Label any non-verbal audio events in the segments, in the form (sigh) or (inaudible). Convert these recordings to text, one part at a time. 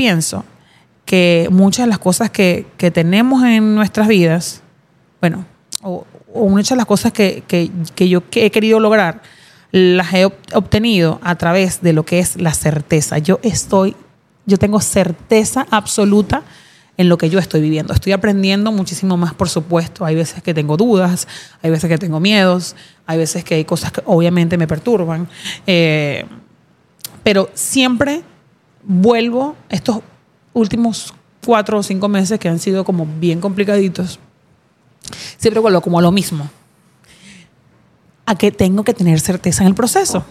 pienso que muchas de las cosas que, que tenemos en nuestras vidas, bueno, o, o muchas de las cosas que, que, que yo he querido lograr, las he obtenido a través de lo que es la certeza. Yo estoy, yo tengo certeza absoluta en lo que yo estoy viviendo. Estoy aprendiendo muchísimo más, por supuesto. Hay veces que tengo dudas, hay veces que tengo miedos, hay veces que hay cosas que obviamente me perturban. Eh, pero siempre vuelvo estos últimos cuatro o cinco meses que han sido como bien complicaditos. Siempre vuelvo como a lo mismo a que tengo que tener certeza en el proceso.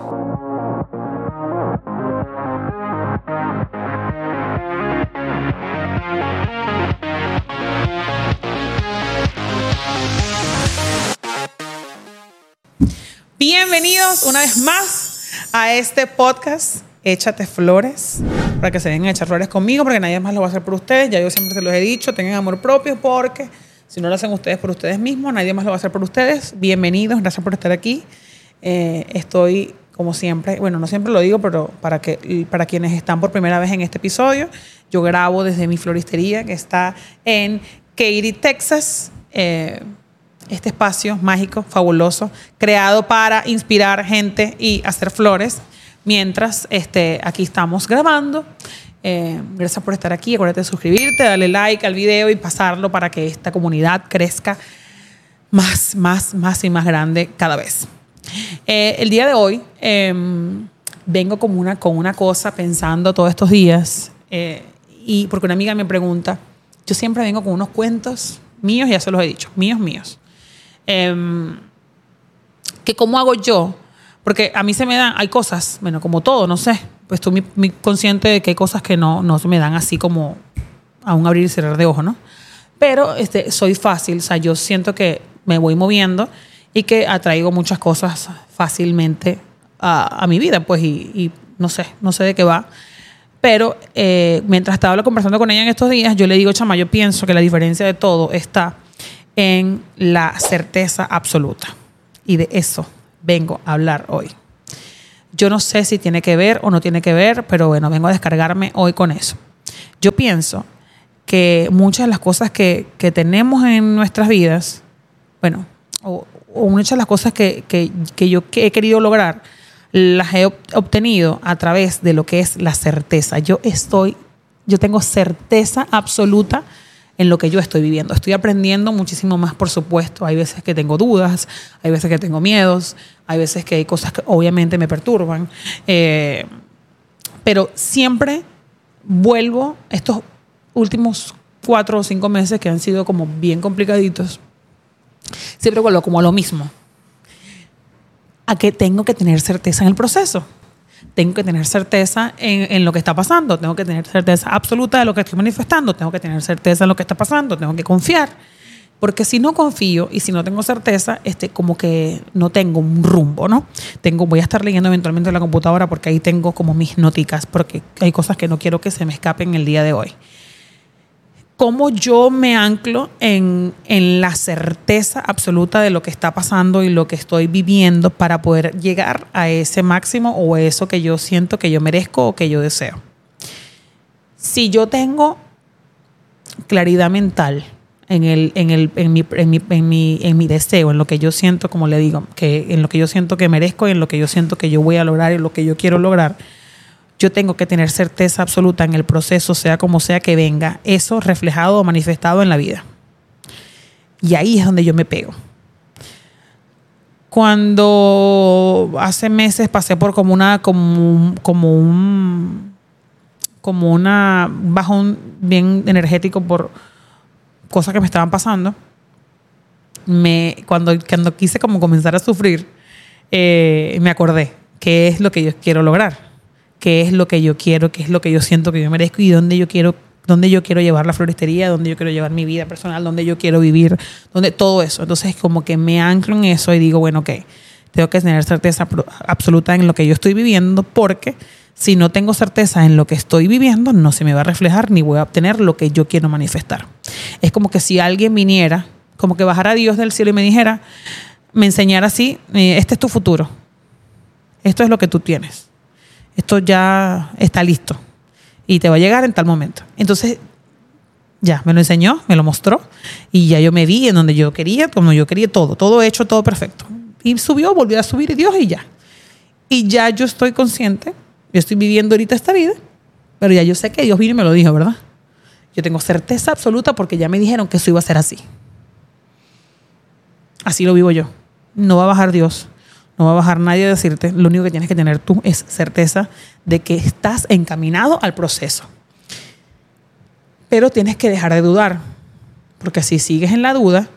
Bienvenidos una vez más a este podcast Échate Flores, para que se vengan a echar flores conmigo, porque nadie más lo va a hacer por ustedes. Ya yo siempre se los he dicho, tengan amor propio porque si no lo hacen ustedes por ustedes mismos, nadie más lo va a hacer por ustedes. Bienvenidos, gracias por estar aquí. Eh, estoy, como siempre, bueno, no siempre lo digo, pero para, que, para quienes están por primera vez en este episodio, yo grabo desde mi floristería que está en Katy, Texas. Eh, este espacio mágico, fabuloso, creado para inspirar gente y hacer flores, mientras este, aquí estamos grabando. Eh, gracias por estar aquí. Acuérdate de suscribirte, darle like al video y pasarlo para que esta comunidad crezca más, más, más y más grande cada vez. Eh, el día de hoy em, vengo como una, con una cosa pensando todos estos días eh, y porque una amiga me pregunta, yo siempre vengo con unos cuentos míos, ya se los he dicho, míos, míos. Em, que cómo hago yo, porque a mí se me dan, hay cosas, bueno, como todo, no sé, pues estoy muy, consciente de que hay cosas que no, no se me dan así como a un abrir y cerrar de ojos, ¿no? Pero este, soy fácil, o sea, yo siento que me voy moviendo y que atraigo muchas cosas fácilmente a, a mi vida, pues, y, y, no sé, no sé de qué va. Pero eh, mientras estaba conversando con ella en estos días, yo le digo, chama, yo pienso que la diferencia de todo está en la certeza absoluta. Y de eso vengo a hablar hoy. Yo no sé si tiene que ver o no tiene que ver, pero bueno, vengo a descargarme hoy con eso. Yo pienso que muchas de las cosas que, que tenemos en nuestras vidas, bueno, o, muchas de las cosas que, que, que yo he querido lograr, las he obtenido a través de lo que es la certeza. Yo estoy, yo tengo certeza absoluta en lo que yo estoy viviendo. Estoy aprendiendo muchísimo más, por supuesto. Hay veces que tengo dudas, hay veces que tengo miedos, hay veces que hay cosas que obviamente me perturban. Eh, pero siempre vuelvo estos últimos cuatro o cinco meses que han sido como bien complicaditos, siempre vuelvo como a lo mismo. A que tengo que tener certeza en el proceso tengo que tener certeza en, en, lo que está pasando, tengo que tener certeza absoluta de lo que estoy manifestando, tengo que tener certeza en lo que está pasando, tengo que confiar. Porque si no confío y si no tengo certeza, este, como que no tengo un rumbo, ¿no? Tengo, voy a estar leyendo eventualmente en la computadora porque ahí tengo como mis noticas, porque hay cosas que no quiero que se me escapen el día de hoy cómo yo me anclo en, en, la certeza absoluta de lo que está pasando y lo que estoy viviendo para poder llegar a ese máximo o eso que yo siento que yo merezco o que yo deseo. Si yo tengo claridad mental en, el, en, el, en, mi, en, mi, en, mi, en mi deseo, en lo que yo siento, como le digo, que en lo que yo siento que merezco y en lo que yo siento que yo voy a lograr y lo que yo quiero lograr, yo tengo que tener certeza absoluta en el proceso, sea como sea que venga, eso reflejado o manifestado en la vida. Y ahí es donde yo me pego. Cuando hace meses pasé por como una, como, como un, como una bajón bien energético por cosas que me estaban pasando, me, cuando, cuando quise como comenzar a sufrir, eh, me acordé qué es lo que yo quiero lograr qué es lo que yo quiero, qué es lo que yo siento que yo merezco y dónde yo quiero dónde yo quiero llevar la floristería, dónde yo quiero llevar mi vida personal, dónde yo quiero vivir, dónde todo eso. Entonces, como que me anclo en eso y digo, bueno, ok, tengo que tener certeza absoluta en lo que yo estoy viviendo porque si no tengo certeza en lo que estoy viviendo, no se me va a reflejar ni voy a obtener lo que yo quiero manifestar. Es como que si alguien viniera, como que bajara Dios del cielo y me dijera, me enseñara así, eh, este es tu futuro, esto es lo que tú tienes esto ya está listo. y te va a llegar en tal momento. Entonces, ya, me lo enseñó, me lo mostró y ya yo me vi en donde yo quería, como yo quería todo, todo hecho, todo perfecto. Y subió, volvió a subir y Dios y ya. Y ya yo estoy consciente, yo estoy viviendo ahorita esta vida, pero ya yo sé que Dios vino y me lo dijo, ¿verdad? Yo tengo certeza absoluta porque ya me dijeron que eso iba a ser así. Así lo vivo yo. No va a bajar Dios, no va a bajar nadie a decirte. Lo único que tienes que tener tú es certeza de que estás encaminado al proceso. Pero tienes que dejar de dudar, porque si sigues en la duda,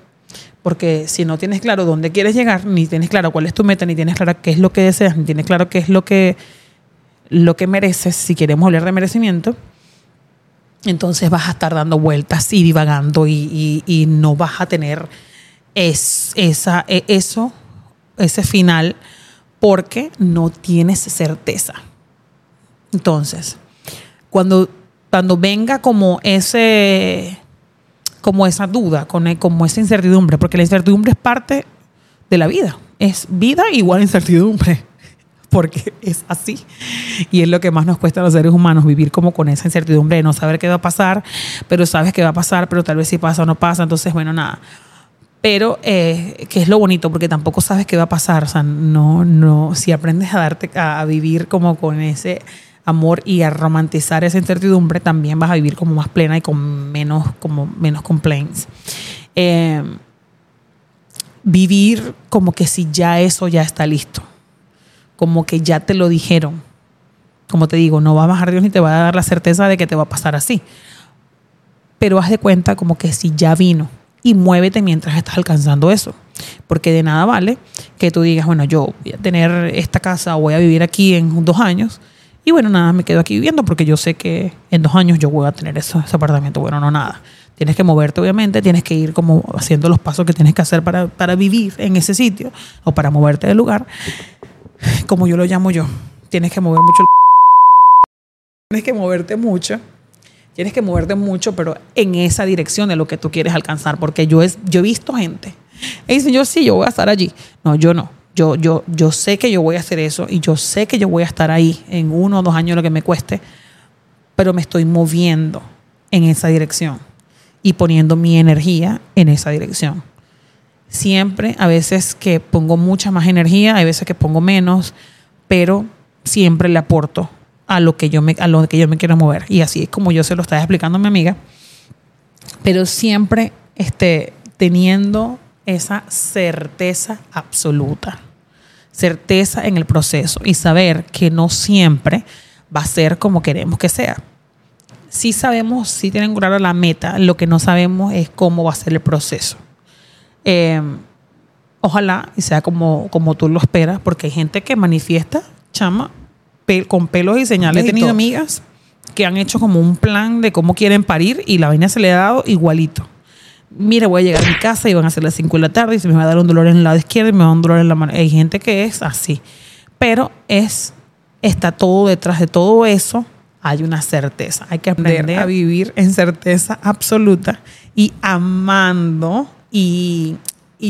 porque si no tienes claro dónde quieres llegar, ni tienes claro cuál es tu meta, ni tienes claro qué es lo que deseas, ni tienes claro qué es lo que, lo que mereces, si queremos hablar de merecimiento, entonces vas a estar dando vueltas y divagando y, no vas a tener es, esa, e, eso, ese final, porque no tienes certeza. Entonces, cuando, cuando venga como ese como esa duda, como esa incertidumbre, porque la incertidumbre es parte de la vida. Es vida igual incertidumbre (laughs) porque es así. Y es lo que más nos cuesta a los seres humanos, vivir como con esa incertidumbre de no saber qué va a pasar, pero sabes que va a pasar, pero tal vez si pasa o no pasa, entonces, bueno, nada. Pero eh, que es lo bonito, porque tampoco sabes qué va a pasar, o sea, no, no, si aprendes a darte, a, vivir como con ese amor y a romantizar esa incertidumbre, también vas a vivir como más plena y con menos, como menos complaints. Eh, vivir como que si ya eso ya está listo como que ya te lo dijeron. Como te digo, no va a bajar Dios ni te va a dar la certeza de que te va a pasar así. Pero haz de cuenta como que si ya vino y muévete mientras estás alcanzando eso. Porque de nada vale que tú digas, bueno, yo voy a tener esta casa voy a vivir aquí en dos años. Y bueno, nada, me quedo aquí viviendo porque yo sé que en dos años yo voy a tener ese, apartamento. Bueno, no, nada. Tienes que moverte, obviamente, tienes que ir como haciendo los pasos que tienes que hacer para, para vivir en ese sitio o para moverte del lugar como yo lo llamo yo, tienes que mover mucho el... Tienes que moverte mucho. Tienes que moverte mucho, pero en esa dirección de lo que tú quieres alcanzar. Porque yo, es, yo he visto gente. Y dicen, yo sí, yo voy a estar allí. No, yo no. Yo, yo, yo sé que yo voy a hacer eso y yo sé que yo voy a estar ahí en uno o dos años lo que me cueste, pero me estoy moviendo en esa dirección y poniendo mi energía en esa dirección siempre, a veces que pongo mucha más energía, hay veces que pongo menos, pero siempre le aporto a lo que yo me, a lo que yo me quiero mover. Y así es como yo se lo estaba explicando a mi amiga. Pero siempre este, teniendo esa certeza absoluta, certeza en el proceso y saber que no siempre va a ser como queremos que sea. Sí sabemos, sí tienen claro la meta, lo que no sabemos es cómo va a ser el proceso. Em, ojalá y sea como, como tú lo esperas, porque hay gente que manifiesta, chama, con pelos y señales. He tenido amigas que han hecho como un plan de cómo quieren parir y la vaina se le ha dado igualito. Mira, voy a llegar a mi casa y van a ser las 5 de la tarde y se me va a dar un dolor en el lado izquierdo y me va a dar un dolor en la mano. Hay gente que es así, pero es está todo detrás de todo eso. Hay una certeza. Hay que aprender a vivir en certeza absoluta y amando y,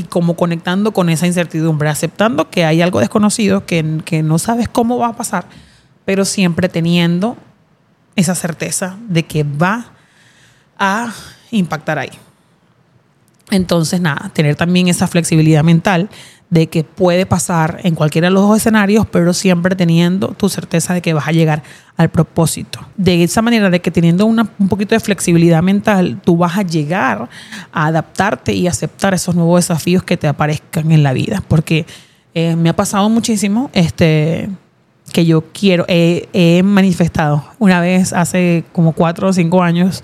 como conectando con esa incertidumbre, aceptando que hay algo desconocido, que, que no sabes cómo va a pasar, pero siempre teniendo esa certeza de que va a impactar ahí. Entonces, nada, tener también esa flexibilidad mental de que puede pasar en cualquiera de los dos escenarios, pero siempre teniendo tu certeza de que vas a llegar al propósito. De esa manera de que teniendo una, un poquito de flexibilidad mental, tú vas a llegar a adaptarte y aceptar esos nuevos desafíos que te aparezcan en la vida. Porque eh, me ha pasado muchísimo este, que yo quiero, he manifestado. Una vez hace como cuatro o cinco años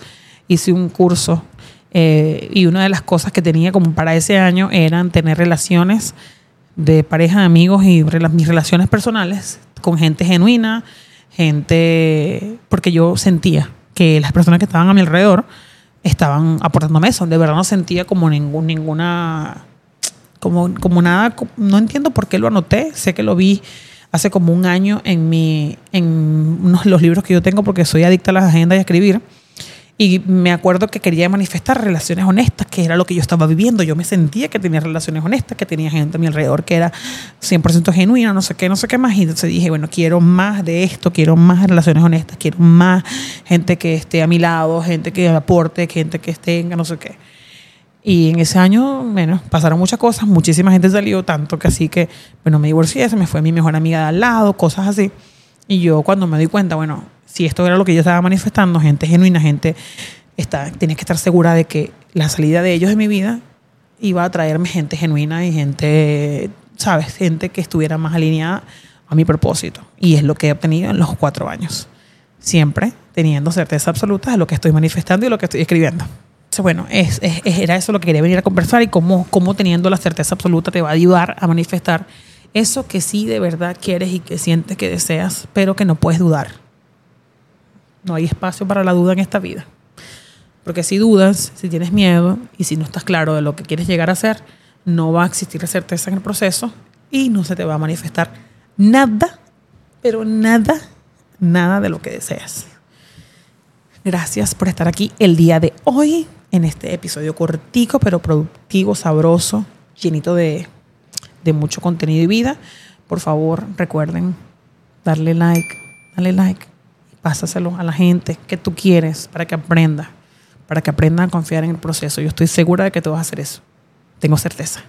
hice un curso eh, y una de las cosas que tenía como para ese año eran tener relaciones de pareja, amigos y mis relaciones personales con gente genuina, gente, porque yo sentía que las personas que estaban a mi alrededor estaban aportándome eso, de verdad no sentía como ningún, ninguna, como, como nada, no entiendo por qué lo anoté, sé que lo vi hace como un año en, mi, en los libros que yo tengo porque soy adicta a las agendas y a escribir Y me acuerdo que quería manifestar relaciones honestas, que era lo que yo estaba viviendo. Yo me sentía que tenía relaciones honestas, que tenía gente a mi alrededor que era 100% genuina, no sé qué, no sé qué más. Y entonces dije, bueno, quiero más de esto, quiero más relaciones honestas, quiero más gente que esté a mi lado, gente que aporte, gente que tenga, no sé qué. Y en ese año, bueno, pasaron muchas cosas, muchísima gente salió, tanto que así que, bueno, me divorcié, se me fue mi mejor amiga de al lado, cosas así. Y yo cuando me doy cuenta, bueno, si esto era lo que yo estaba manifestando, gente genuina, gente, está, tenía que estar segura de que la salida de ellos de mi vida iba a traerme gente genuina y gente, ¿sabes? Gente que estuviera más alineada a mi propósito. Y es lo que he obtenido en los cuatro años. Siempre teniendo certeza absoluta de lo que estoy manifestando y lo que estoy escribiendo. Entonces, bueno, es, es, era eso lo que quería venir a conversar y cómo, cómo teniendo la certeza absoluta te va a ayudar a manifestar eso que sí de verdad quieres y que sientes que deseas, pero que no puedes dudar. No hay espacio para la duda en esta vida. Porque si dudas, si tienes miedo y si no estás claro de lo que quieres llegar a ser, no va a existir certeza en el proceso y no se te va a manifestar nada, pero nada, nada de lo que deseas. Gracias por estar aquí el día de hoy en este episodio cortico, pero productivo, sabroso, llenito de, de mucho contenido y vida. Por favor, recuerden darle like, darle like pásaselo a la gente que tú quieres para que aprenda, para que aprendan a confiar en el proceso. Yo estoy segura de que tú vas a hacer eso. Tengo certeza.